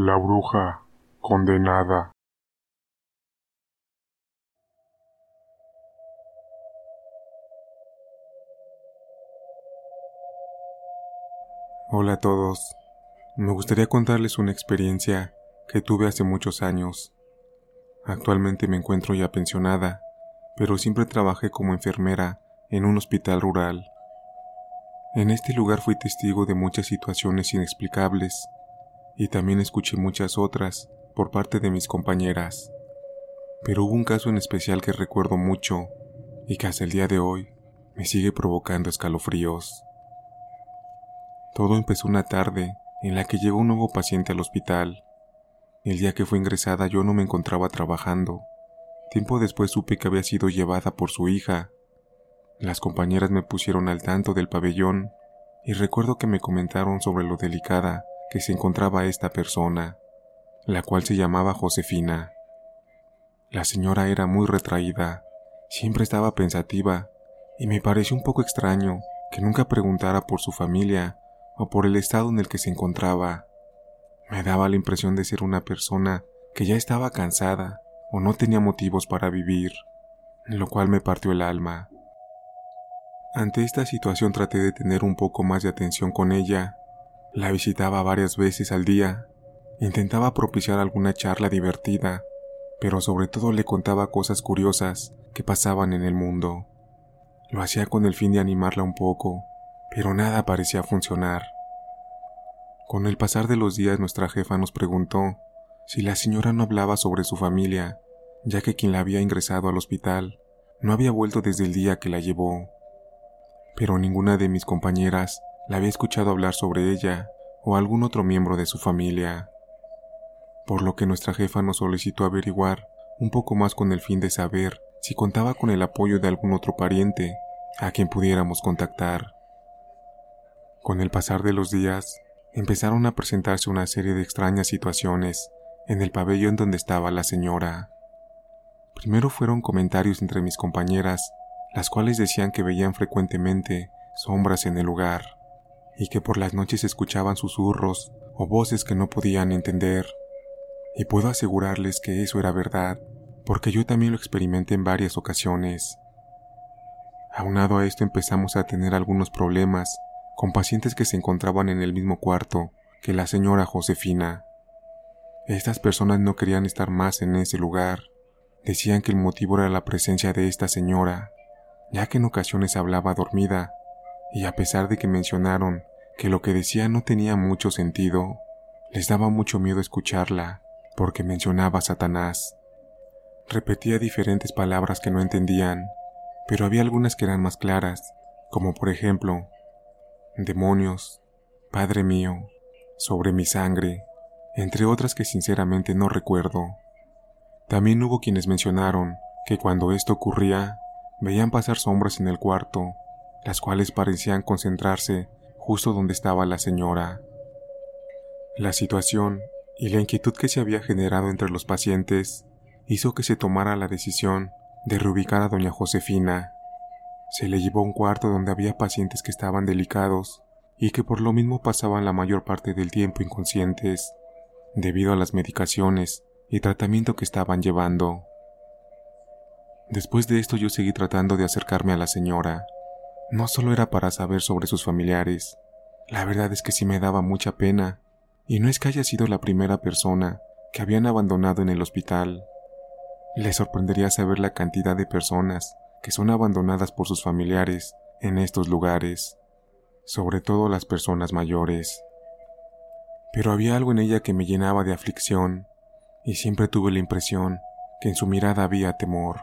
La bruja condenada. Hola a todos. Me gustaría contarles una experiencia que tuve hace muchos años. Actualmente me encuentro ya pensionada, pero siempre trabajé como enfermera en un hospital rural. En este lugar fui testigo de muchas situaciones inexplicables y también escuché muchas otras por parte de mis compañeras. Pero hubo un caso en especial que recuerdo mucho y que hasta el día de hoy me sigue provocando escalofríos. Todo empezó una tarde en la que llegó un nuevo paciente al hospital. El día que fue ingresada yo no me encontraba trabajando. Tiempo después supe que había sido llevada por su hija. Las compañeras me pusieron al tanto del pabellón y recuerdo que me comentaron sobre lo delicada que se encontraba esta persona, la cual se llamaba Josefina. La señora era muy retraída, siempre estaba pensativa y me pareció un poco extraño que nunca preguntara por su familia o por el estado en el que se encontraba. Me daba la impresión de ser una persona que ya estaba cansada o no tenía motivos para vivir, lo cual me partió el alma. Ante esta situación traté de tener un poco más de atención con ella. La visitaba varias veces al día, intentaba propiciar alguna charla divertida, pero sobre todo le contaba cosas curiosas que pasaban en el mundo. Lo hacía con el fin de animarla un poco, pero nada parecía funcionar. Con el pasar de los días nuestra jefa nos preguntó si la señora no hablaba sobre su familia, ya que quien la había ingresado al hospital no había vuelto desde el día que la llevó. Pero ninguna de mis compañeras la había escuchado hablar sobre ella o algún otro miembro de su familia. Por lo que nuestra jefa nos solicitó averiguar un poco más con el fin de saber si contaba con el apoyo de algún otro pariente a quien pudiéramos contactar. Con el pasar de los días, empezaron a presentarse una serie de extrañas situaciones en el pabellón donde estaba la señora. Primero fueron comentarios entre mis compañeras, las cuales decían que veían frecuentemente sombras en el lugar, y que por las noches escuchaban susurros o voces que no podían entender. Y puedo asegurarles que eso era verdad, porque yo también lo experimenté en varias ocasiones. Aunado a esto empezamos a tener algunos problemas con pacientes que se encontraban en el mismo cuarto que la señora Josefina. Estas personas no querían estar más en ese lugar. Decían que el motivo era la presencia de esta señora, ya que en ocasiones hablaba dormida, y a pesar de que mencionaron que lo que decía no tenía mucho sentido, les daba mucho miedo escucharla, porque mencionaba a Satanás. Repetía diferentes palabras que no entendían, pero había algunas que eran más claras, como por ejemplo, demonios, Padre mío, sobre mi sangre, entre otras que sinceramente no recuerdo. También hubo quienes mencionaron que cuando esto ocurría, veían pasar sombras en el cuarto, las cuales parecían concentrarse justo donde estaba la señora. La situación y la inquietud que se había generado entre los pacientes hizo que se tomara la decisión de reubicar a doña Josefina se le llevó a un cuarto donde había pacientes que estaban delicados y que por lo mismo pasaban la mayor parte del tiempo inconscientes, debido a las medicaciones y tratamiento que estaban llevando. Después de esto yo seguí tratando de acercarme a la señora. No solo era para saber sobre sus familiares, la verdad es que sí me daba mucha pena, y no es que haya sido la primera persona que habían abandonado en el hospital. Le sorprendería saber la cantidad de personas que son abandonadas por sus familiares en estos lugares, sobre todo las personas mayores. pero había algo en ella que me llenaba de aflicción, y siempre tuve la impresión que en su mirada había temor.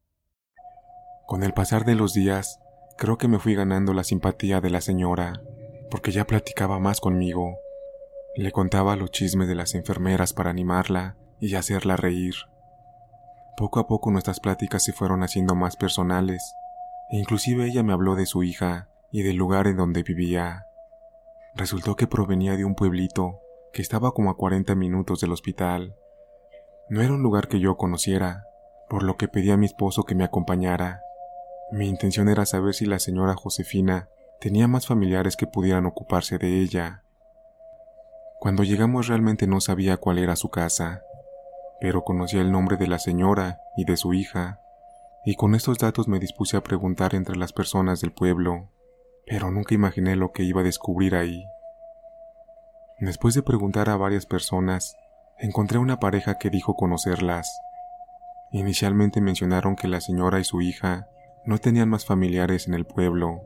Con el pasar de los días, creo que me fui ganando la simpatía de la señora, porque ya platicaba más conmigo. Le contaba los chismes de las enfermeras para animarla y hacerla reír. Poco a poco nuestras pláticas se fueron haciendo más personales, e inclusive ella me habló de su hija y del lugar en donde vivía. Resultó que provenía de un pueblito que estaba como a 40 minutos del hospital. No era un lugar que yo conociera, por lo que pedí a mi esposo que me acompañara. Mi intención era saber si la señora Josefina tenía más familiares que pudieran ocuparse de ella. Cuando llegamos realmente no sabía cuál era su casa, pero conocía el nombre de la señora y de su hija, y con estos datos me dispuse a preguntar entre las personas del pueblo, pero nunca imaginé lo que iba a descubrir ahí. Después de preguntar a varias personas, encontré una pareja que dijo conocerlas. Inicialmente mencionaron que la señora y su hija no tenían más familiares en el pueblo,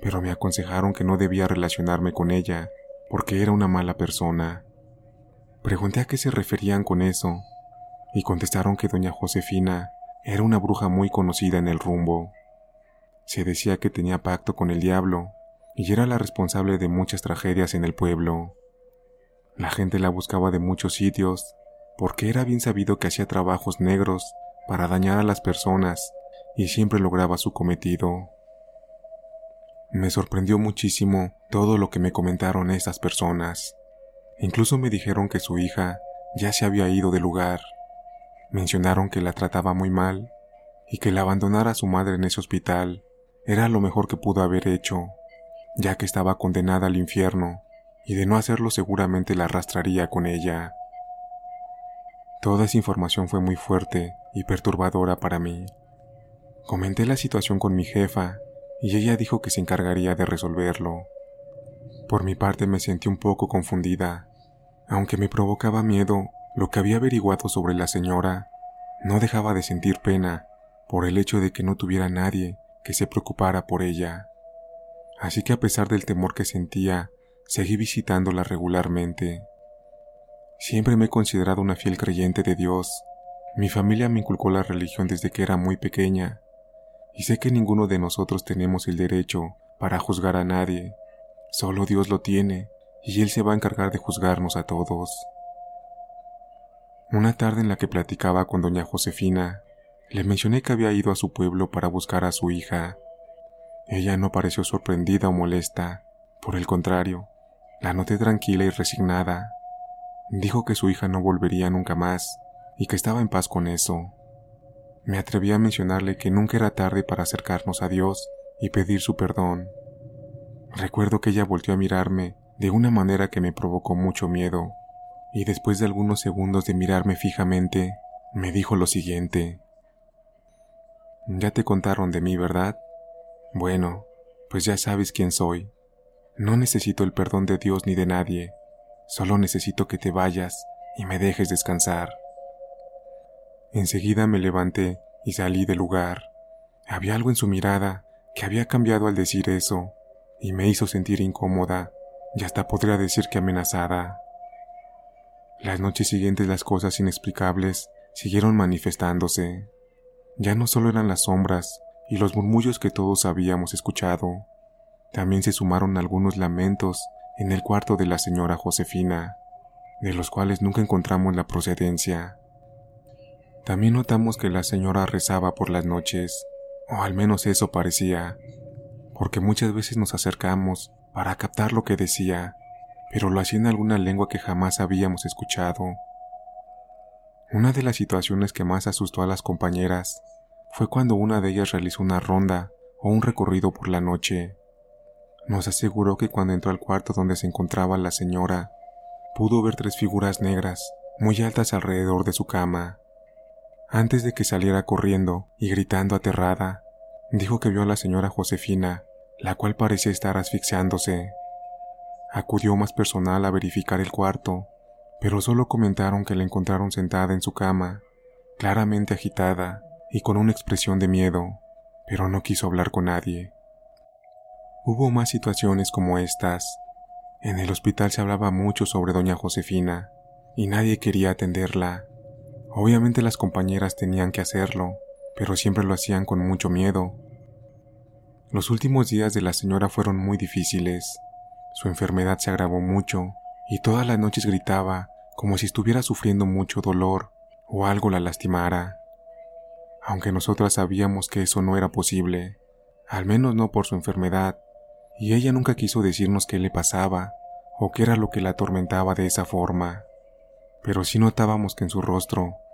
pero me aconsejaron que no debía relacionarme con ella porque era una mala persona. Pregunté a qué se referían con eso, y contestaron que doña Josefina era una bruja muy conocida en el rumbo. Se decía que tenía pacto con el diablo y era la responsable de muchas tragedias en el pueblo. La gente la buscaba de muchos sitios porque era bien sabido que hacía trabajos negros para dañar a las personas y siempre lograba su cometido. Me sorprendió muchísimo todo lo que me comentaron estas personas. Incluso me dijeron que su hija ya se había ido del lugar. Mencionaron que la trataba muy mal y que la abandonara a su madre en ese hospital era lo mejor que pudo haber hecho, ya que estaba condenada al infierno y de no hacerlo seguramente la arrastraría con ella. Toda esa información fue muy fuerte y perturbadora para mí. Comenté la situación con mi jefa y ella dijo que se encargaría de resolverlo. Por mi parte me sentí un poco confundida. Aunque me provocaba miedo lo que había averiguado sobre la señora, no dejaba de sentir pena por el hecho de que no tuviera nadie que se preocupara por ella. Así que a pesar del temor que sentía, seguí visitándola regularmente. Siempre me he considerado una fiel creyente de Dios. Mi familia me inculcó la religión desde que era muy pequeña y sé que ninguno de nosotros tenemos el derecho para juzgar a nadie. Solo Dios lo tiene, y Él se va a encargar de juzgarnos a todos. Una tarde en la que platicaba con doña Josefina, le mencioné que había ido a su pueblo para buscar a su hija. Ella no pareció sorprendida o molesta, por el contrario, la noté tranquila y resignada. Dijo que su hija no volvería nunca más y que estaba en paz con eso. Me atreví a mencionarle que nunca era tarde para acercarnos a Dios y pedir su perdón. Recuerdo que ella volvió a mirarme de una manera que me provocó mucho miedo, y después de algunos segundos de mirarme fijamente, me dijo lo siguiente. Ya te contaron de mí, ¿verdad? Bueno, pues ya sabes quién soy. No necesito el perdón de Dios ni de nadie, solo necesito que te vayas y me dejes descansar. Enseguida me levanté y salí del lugar. Había algo en su mirada que había cambiado al decir eso, y me hizo sentir incómoda, y hasta podría decir que amenazada. Las noches siguientes las cosas inexplicables siguieron manifestándose. Ya no solo eran las sombras y los murmullos que todos habíamos escuchado, también se sumaron algunos lamentos en el cuarto de la señora Josefina, de los cuales nunca encontramos la procedencia. También notamos que la señora rezaba por las noches, o al menos eso parecía, porque muchas veces nos acercamos para captar lo que decía, pero lo hacía en alguna lengua que jamás habíamos escuchado. Una de las situaciones que más asustó a las compañeras fue cuando una de ellas realizó una ronda o un recorrido por la noche. Nos aseguró que cuando entró al cuarto donde se encontraba la señora, pudo ver tres figuras negras muy altas alrededor de su cama. Antes de que saliera corriendo y gritando aterrada, dijo que vio a la señora Josefina, la cual parecía estar asfixiándose. Acudió más personal a verificar el cuarto, pero solo comentaron que la encontraron sentada en su cama, claramente agitada y con una expresión de miedo, pero no quiso hablar con nadie. Hubo más situaciones como estas. En el hospital se hablaba mucho sobre doña Josefina, y nadie quería atenderla. Obviamente las compañeras tenían que hacerlo, pero siempre lo hacían con mucho miedo. Los últimos días de la señora fueron muy difíciles. Su enfermedad se agravó mucho, y todas las noches gritaba como si estuviera sufriendo mucho dolor o algo la lastimara. Aunque nosotras sabíamos que eso no era posible, al menos no por su enfermedad, y ella nunca quiso decirnos qué le pasaba o qué era lo que la atormentaba de esa forma, pero sí notábamos que en su rostro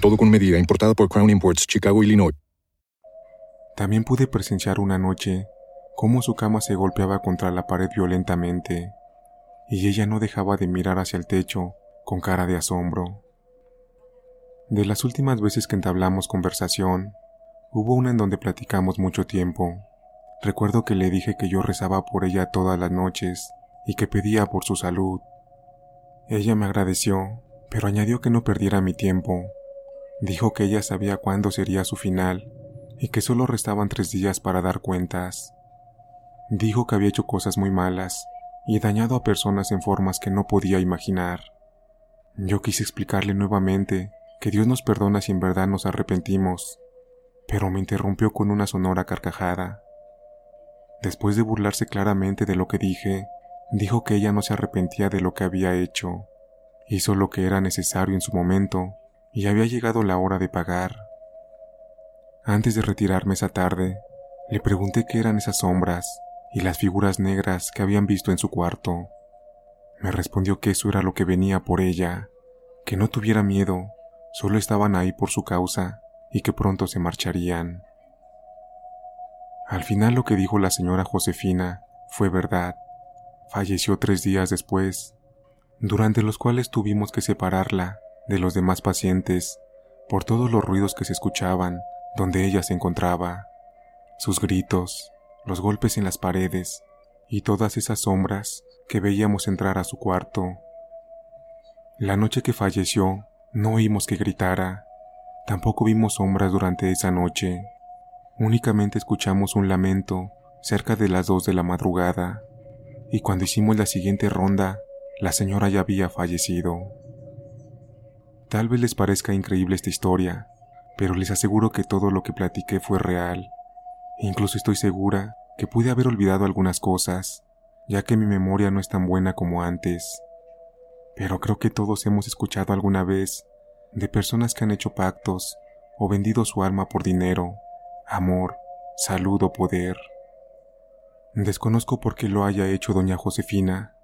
Todo con medida, importada por Crown Imports, Chicago, Illinois. También pude presenciar una noche cómo su cama se golpeaba contra la pared violentamente, y ella no dejaba de mirar hacia el techo con cara de asombro. De las últimas veces que entablamos conversación, hubo una en donde platicamos mucho tiempo. Recuerdo que le dije que yo rezaba por ella todas las noches y que pedía por su salud. Ella me agradeció, pero añadió que no perdiera mi tiempo. Dijo que ella sabía cuándo sería su final y que solo restaban tres días para dar cuentas. Dijo que había hecho cosas muy malas y dañado a personas en formas que no podía imaginar. Yo quise explicarle nuevamente que Dios nos perdona si en verdad nos arrepentimos, pero me interrumpió con una sonora carcajada. Después de burlarse claramente de lo que dije, dijo que ella no se arrepentía de lo que había hecho. Hizo lo que era necesario en su momento y había llegado la hora de pagar. Antes de retirarme esa tarde, le pregunté qué eran esas sombras y las figuras negras que habían visto en su cuarto. Me respondió que eso era lo que venía por ella, que no tuviera miedo, solo estaban ahí por su causa y que pronto se marcharían. Al final lo que dijo la señora Josefina fue verdad. Falleció tres días después, durante los cuales tuvimos que separarla de los demás pacientes por todos los ruidos que se escuchaban donde ella se encontraba, sus gritos, los golpes en las paredes y todas esas sombras que veíamos entrar a su cuarto. La noche que falleció no oímos que gritara, tampoco vimos sombras durante esa noche. Únicamente escuchamos un lamento cerca de las dos de la madrugada, y cuando hicimos la siguiente ronda, la señora ya había fallecido. Tal vez les parezca increíble esta historia, pero les aseguro que todo lo que platiqué fue real. incluso estoy segura que pude haber olvidado algunas cosas, ya que mi memoria no es tan buena como antes. Pero creo que todos hemos escuchado alguna vez de personas que han hecho pactos o vendido su alma por dinero amor, salud o poder. Desconozco por qué lo haya hecho doña Josefina,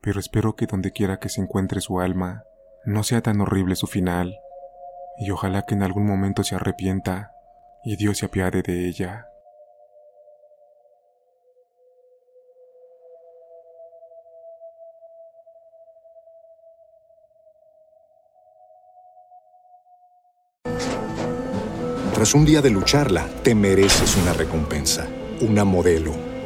pero espero que donde quiera que se encuentre su alma, no sea tan horrible su final, y ojalá que en algún momento se arrepienta y Dios se apiade de ella. Tras un día de lucharla, te mereces una recompensa, una modelo,